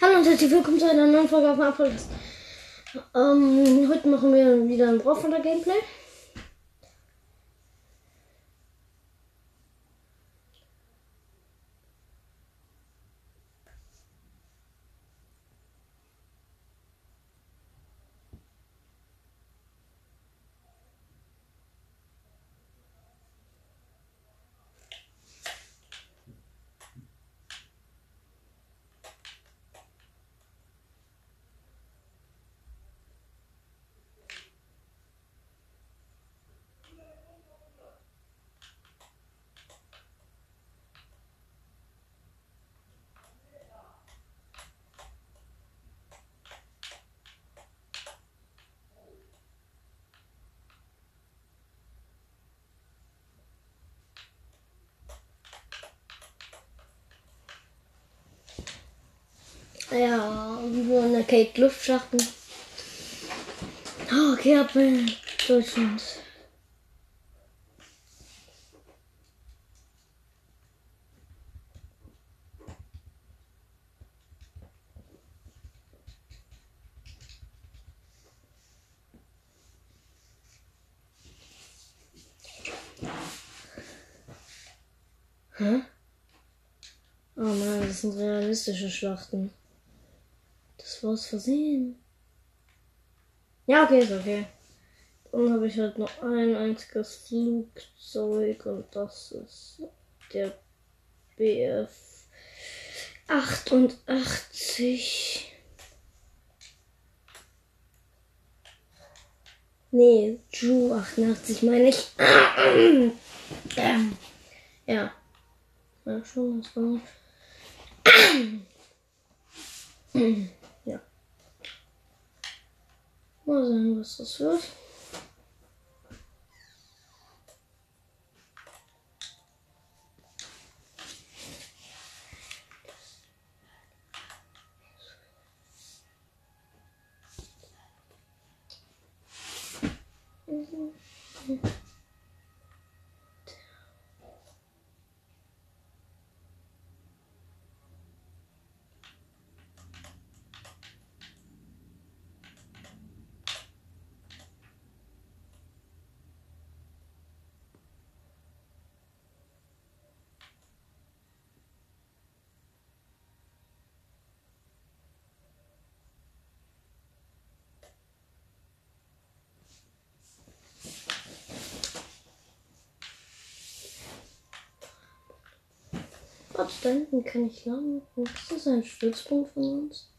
Hallo und herzlich willkommen zu einer neuen Folge auf meinem Podcast. Ähm, heute machen wir wieder ein Brawl Gameplay. Ja, wo in der Kate Luftschachten. Oh, okay, ab in. Hä? Oh nein, das sind realistische Schlachten. Das war aus Versehen. Ja, okay, ist okay. Dann habe ich halt noch ein einziges Flugzeug und das ist der BF 88. Nee, Ju 88 meine ich. ähm, ja. Ja, schon, das war. Mal sehen, was das wird. Gott, da hinten kann ich lang. Ist das ein Stützpunkt von uns?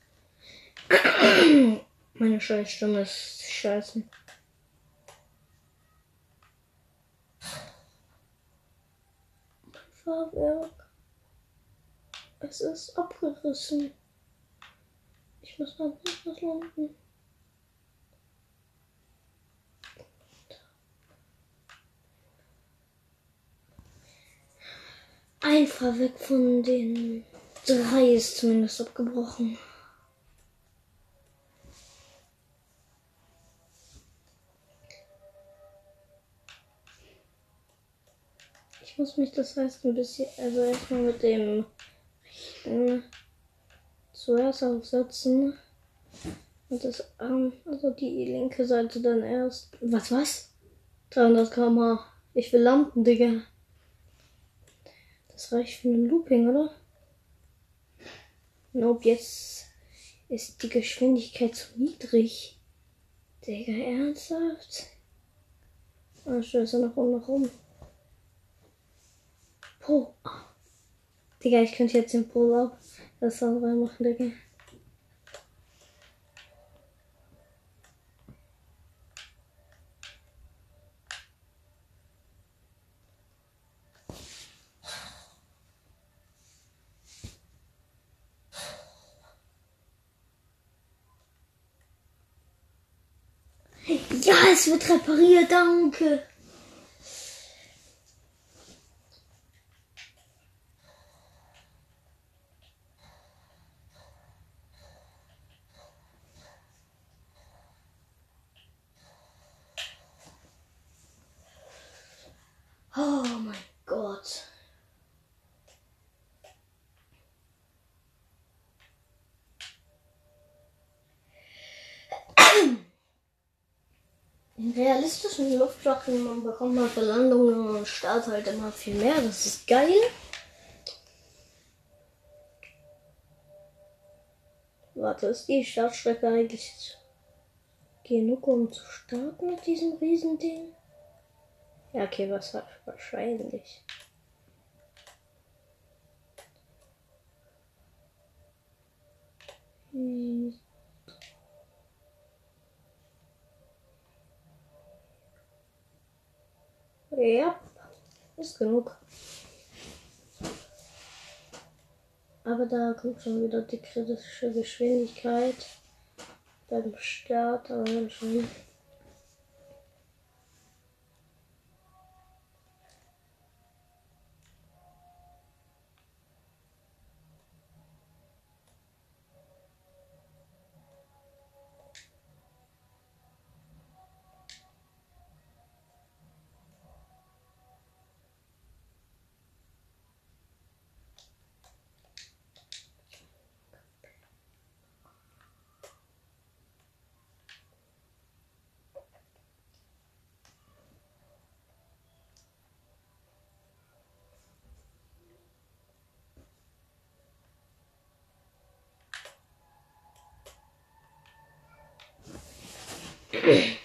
Meine scheiß Stimme ist scheiße. Fahrwerk. Es ist abgerissen. Ich muss noch etwas landen. Ein Fahrwerk von den drei ist zumindest abgebrochen. Ich muss mich das heißt ein bisschen, also erstmal mit dem rechten zuerst aufsetzen. Und das Arm, also die linke Seite dann erst. Was, was? 300 km Ich will landen, Digga. Das reicht für ein Looping, oder? Nope, jetzt ist die Geschwindigkeit zu niedrig. Digga, ernsthaft? Ah, stöße nach oben, nach oben. Po. Digga, ich könnte jetzt den Pull-Up das andere machen, Digga. Ja, es wird repariert, danke. Oh mein Gott. In realistischen Luftschlachten bekommt man für Landungen und Start halt immer viel mehr. Das ist geil. Warte, ist die Startstrecke eigentlich genug, um zu starten mit diesem Riesending? Ja, okay, was wahrscheinlich. Hm. Ja, ist genug. Aber da kommt schon wieder die kritische Geschwindigkeit beim Start, aber schon. Yeah.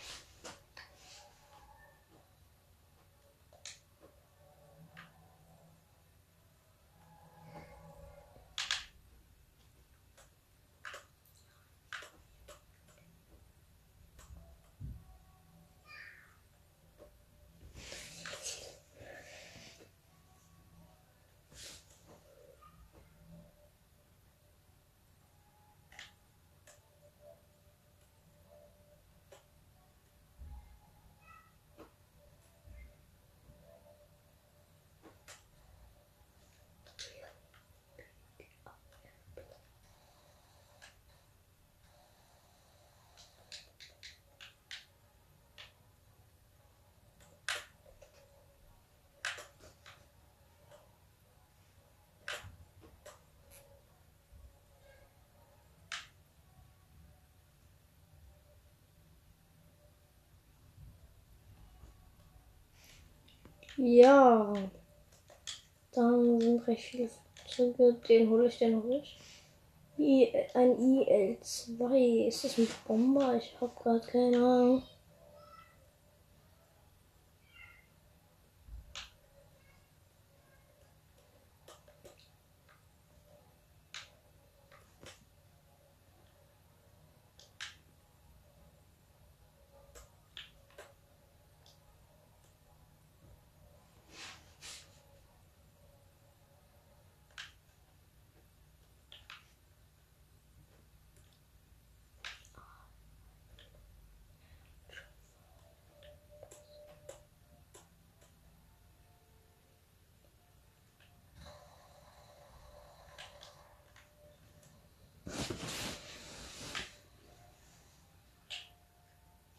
Ja. Dann sind recht viele Fahrzeuge. Den hole ich, den hole ich. I, ein IL-2. Ist das ein Bomber? Ich habe gerade keine Ahnung.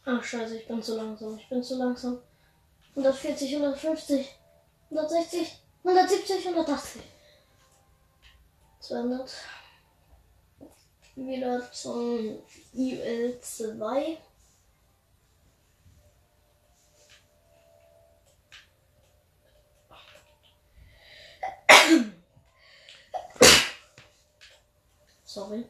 Ach scheiße, ich bin zu langsam. Ich bin zu langsam. 140, 150, 160, 170, 180. 200. Wieder zum IL2. Sorry.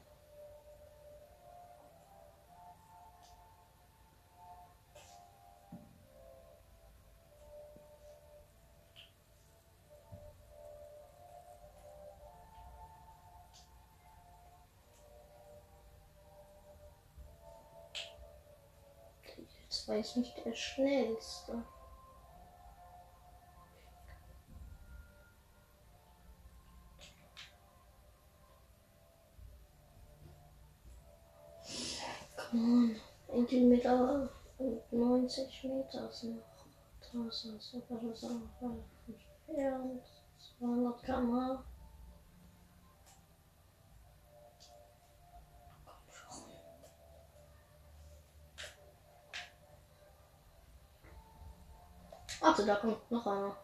war jetzt nicht der schnellste. Und 90 Meter sind noch draußen. Super, das ist auch entfernt. 200 km Warte, da kommt noch einer.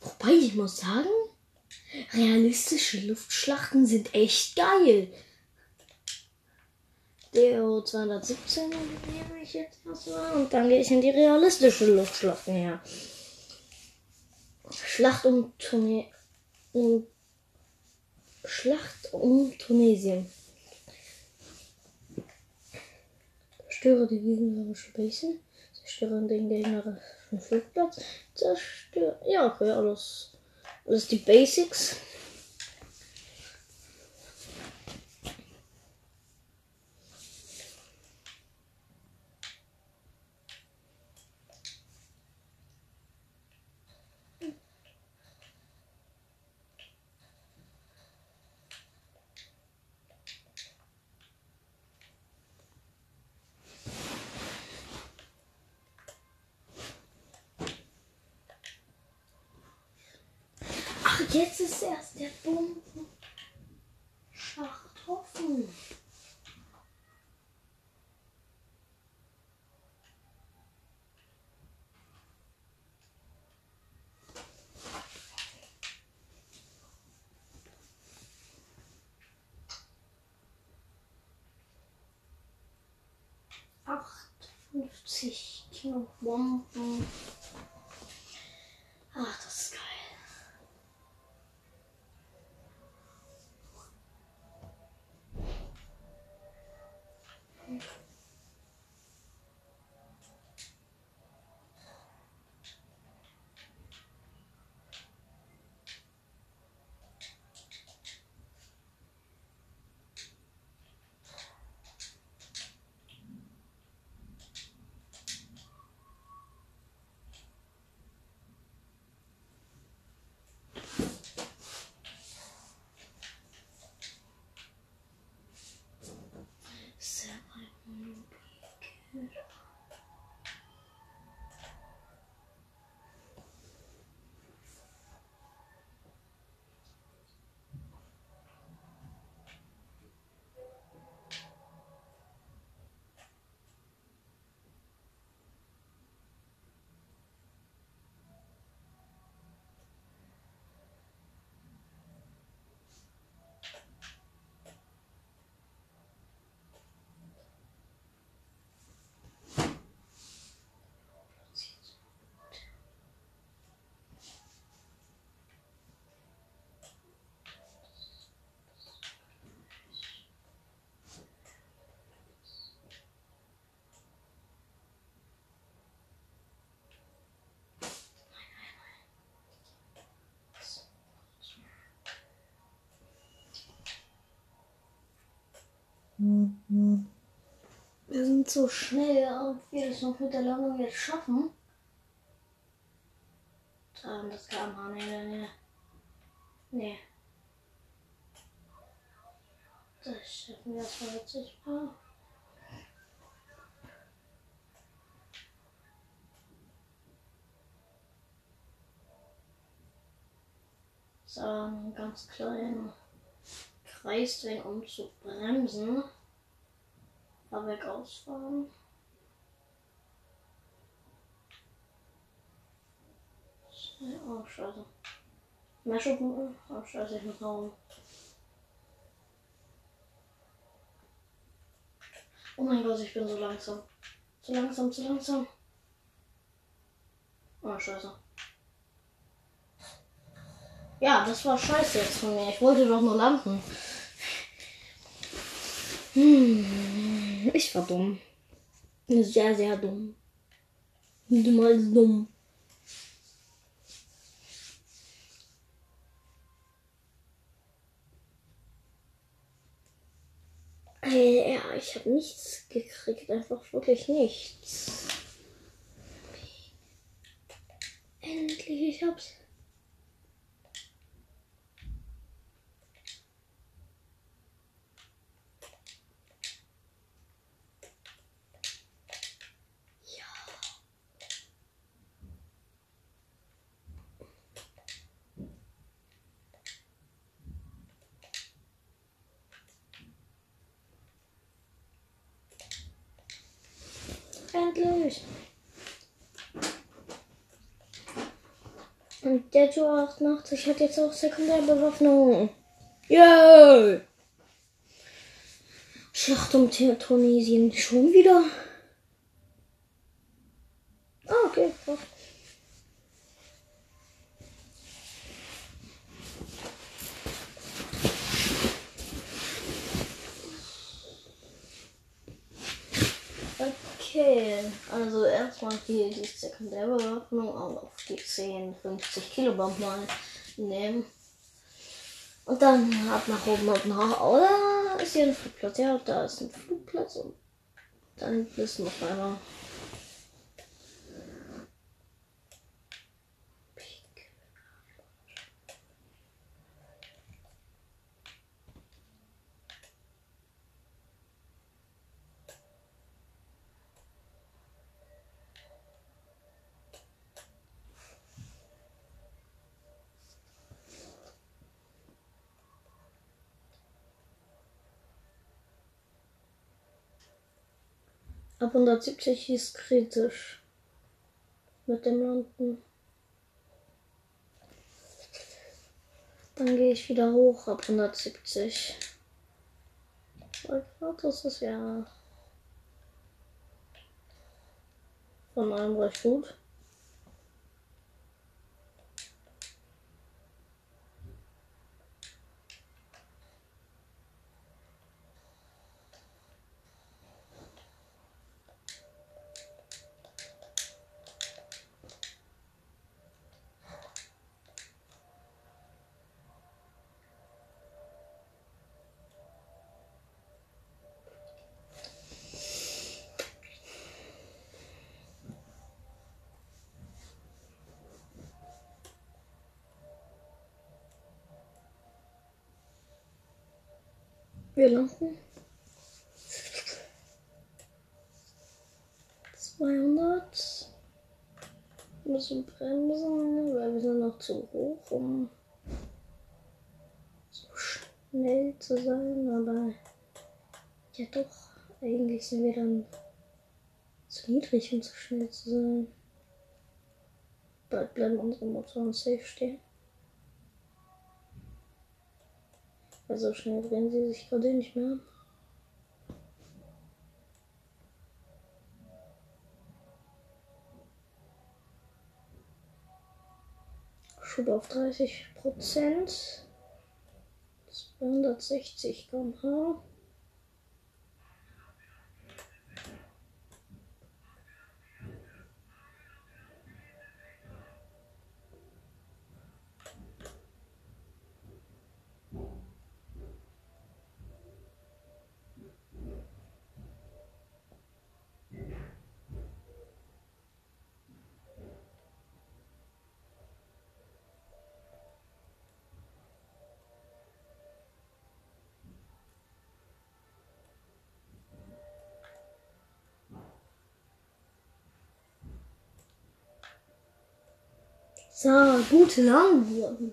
Wobei, ich muss sagen, realistische Luftschlachten sind echt geil. DO 217 nehme ich jetzt erstmal und dann gehe ich in die realistische Luftschlacht näher. Schlacht um, Tune um Schlacht um Tunesien. Zerstöre die gegnerische Base. Zerstöre den gegnerischen Flugplatz. Zerstöre. Ja, okay, alles. Das ist die Basics. Jetzt ist erst der Bombenschacht offen. Sind so schnell, ob wir das noch mit der Landung jetzt schaffen. Haben das KMH, nee, nee, nee. Nee. Das schaffen wir erstmal jetzt nicht mal. So, einen ganz kleinen Kreis um zu bremsen. Fahrwerk ausfahren. Oh, scheiße. Mehr Schuppen. Oh, scheiße, ich muss hauen. Oh mein Gott, ich bin so langsam. Zu langsam, zu langsam. Oh, scheiße. Ja, das war scheiße jetzt von mir. Ich wollte doch nur landen. Hm, ich war dumm. Sehr, sehr dumm. Dumm als dumm. Äh, Ja, ich habe nichts gekriegt, einfach wirklich nichts. Endlich, ich hab's. Endlich. Und der Tour 88 hat jetzt auch Sekundärbewaffnung. Yay! Schlacht um Tunesien schon wieder? Ah, okay. Krass. Okay, also erstmal hier die Sekundärbewaffnung auf die 10, 50 Kilobomb mal nehmen. Und dann ab nach oben und nach. Oder ist hier ein Flugplatz? Ja, da ist ein Flugplatz und dann ist noch einer. Ab 170 ist kritisch. Mit dem Landen. Dann gehe ich wieder hoch ab 170. Weil gerade ist ja von allem recht gut. Wir landen. 200. Wir müssen bremsen, weil wir sind noch zu hoch, um so schnell zu sein. Aber ja doch, eigentlich sind wir dann zu niedrig, um zu schnell zu sein. Bald bleiben unsere Motoren safe stehen. Also schnell drehen sie sich gerade nicht mehr. Schub auf 30 Prozent. 260 km/h. So, gute Langwurden.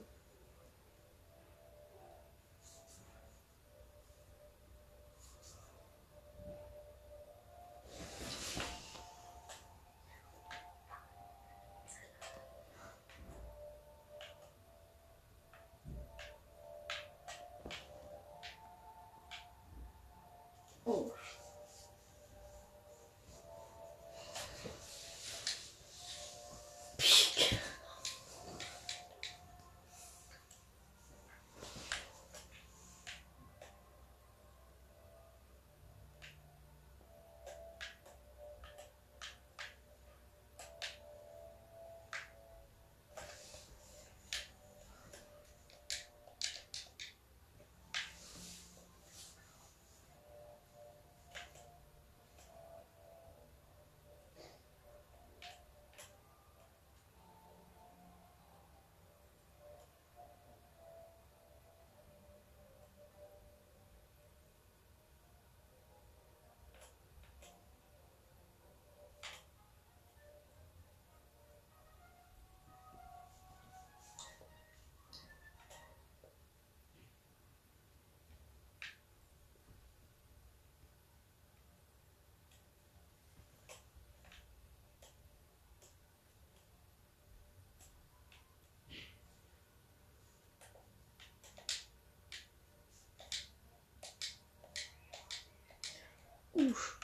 Uff.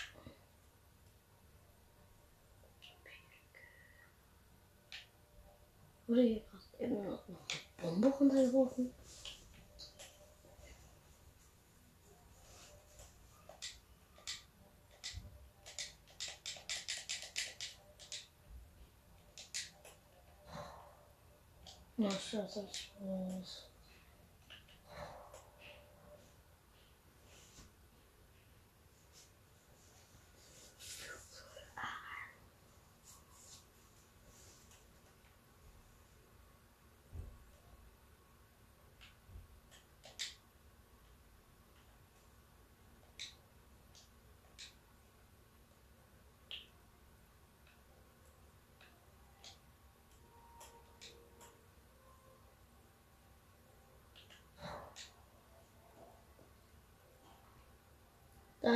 Wurde hier gerade noch eine Bombe runtergeworfen? Na, scheiße, ich weiß.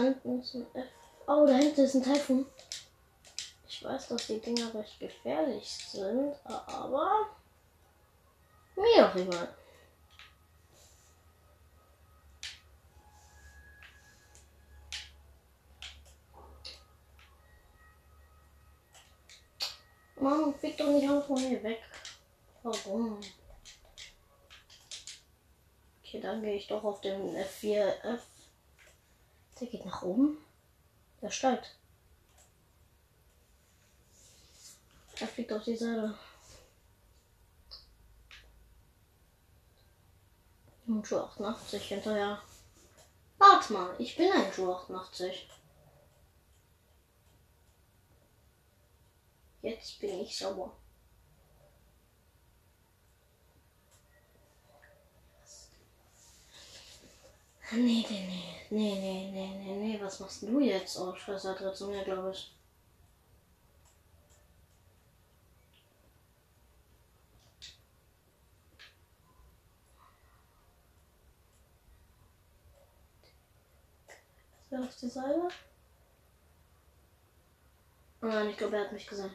Hinten ist ein Oh, da hinten ist ein Taifun. Ich weiß, dass die Dinger recht gefährlich sind, aber mir doch egal. Mann, flieg doch nicht einfach von hier weg. Warum? Okay, dann gehe ich doch auf den F4F. Der geht nach oben. Der steigt. Er fliegt auf die Seite. Und Schuh 88 hinterher. Warte mal, ich bin ein Schuh 88. Jetzt bin ich sauer. Nee, nee, nee, nee, nee, nee, nee, was machst du jetzt? Oh, Scheiße, hat zu mir, glaube ich. Wer auf die Seite? Oh nein, ich glaube, er hat mich gesehen.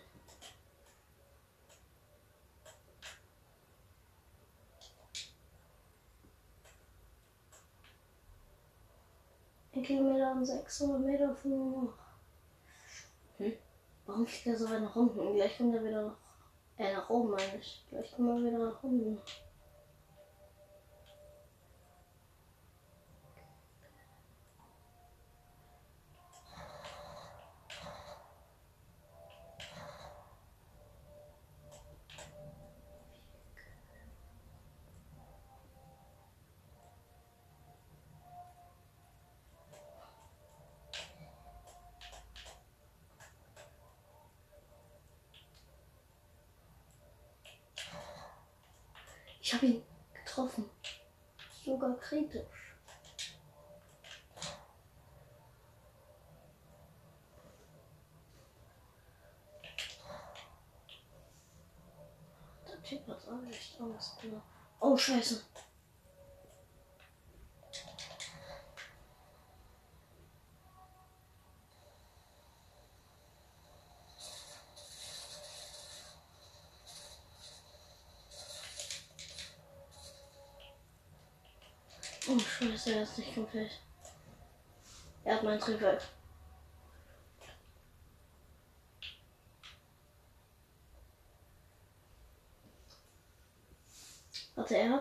Kilometer und 600 Meter von. Hm? Warum fliegt er so weit nach unten? Gleich kommt er wieder nach, äh, nach oben, meine ich. Gleich kommt er wieder nach unten. Ich habe ihn getroffen. Sogar kritisch. Der Typ hat auch Angst. Ne? Oh, scheiße. Oh, scheiße, er ist nicht komplett. Er hat meinen Triebwerk.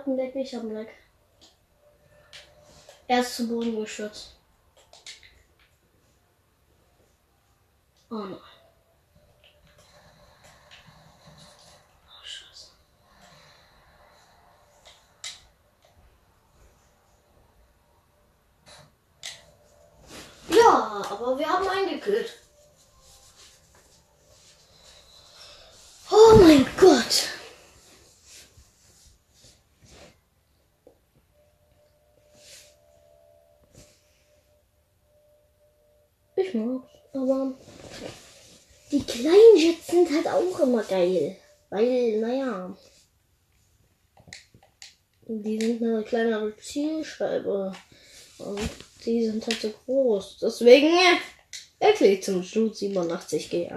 Warte, hat einen Leck, ich einen Leck. Er ist zu Boden gestürzt. Oh nein. Oh, scheiße. Ja, aber wir haben einen gekillt. Oh mein Gott. Ich mag's, aber die kleinen Jets sind halt auch immer geil. Weil, naja, die sind eine kleinere Zielscheibe. Und die sind halt so groß. Deswegen äh, wechsle ich zum Stud 87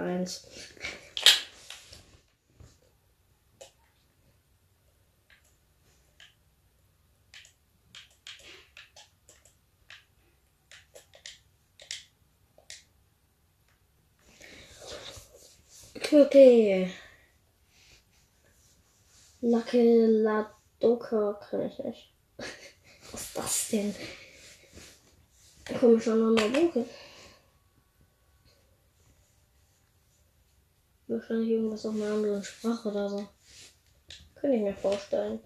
Okay. Lacke Ladoka kann ich nicht. Was ist das denn? Komischer Buche. Wahrscheinlich irgendwas auf einer anderen Sprache oder so. Könnte ich mir vorstellen.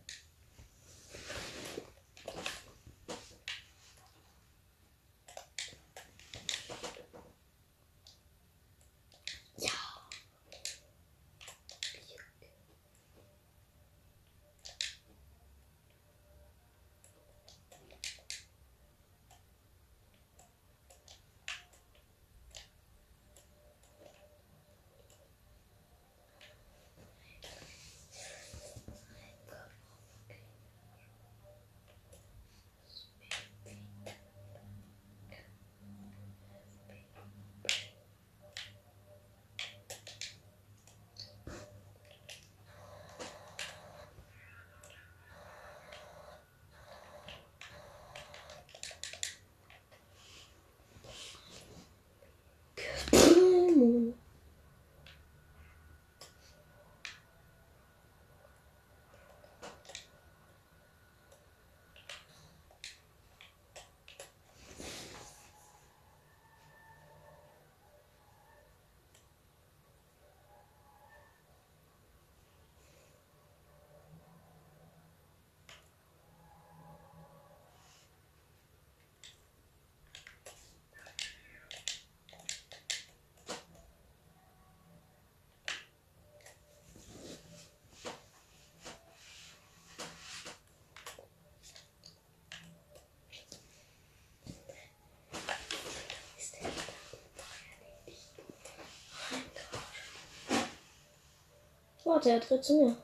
Warte, er tritt zu mir.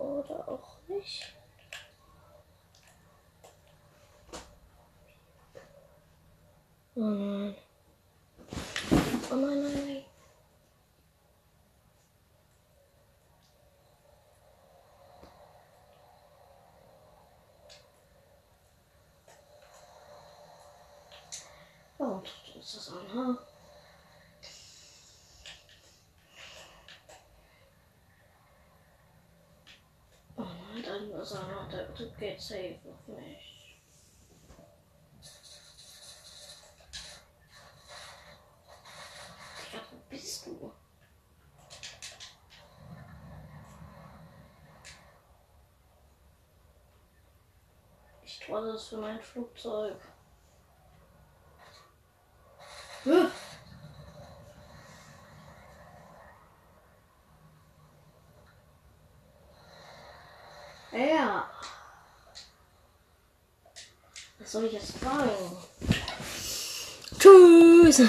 Oder auch nicht. Oh nein. Oh nein, nein, nein. Warum tut uns das an, ha? Oh ist er noch, der Typ geht safe auf mich. Ja, wo bist du? Ich trolle es für mein Flugzeug. Huh. Ja. Was soll ich jetzt sagen? Tschüss.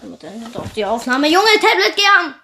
Damit endet auch die Aufnahme. Junge, Tablet gern!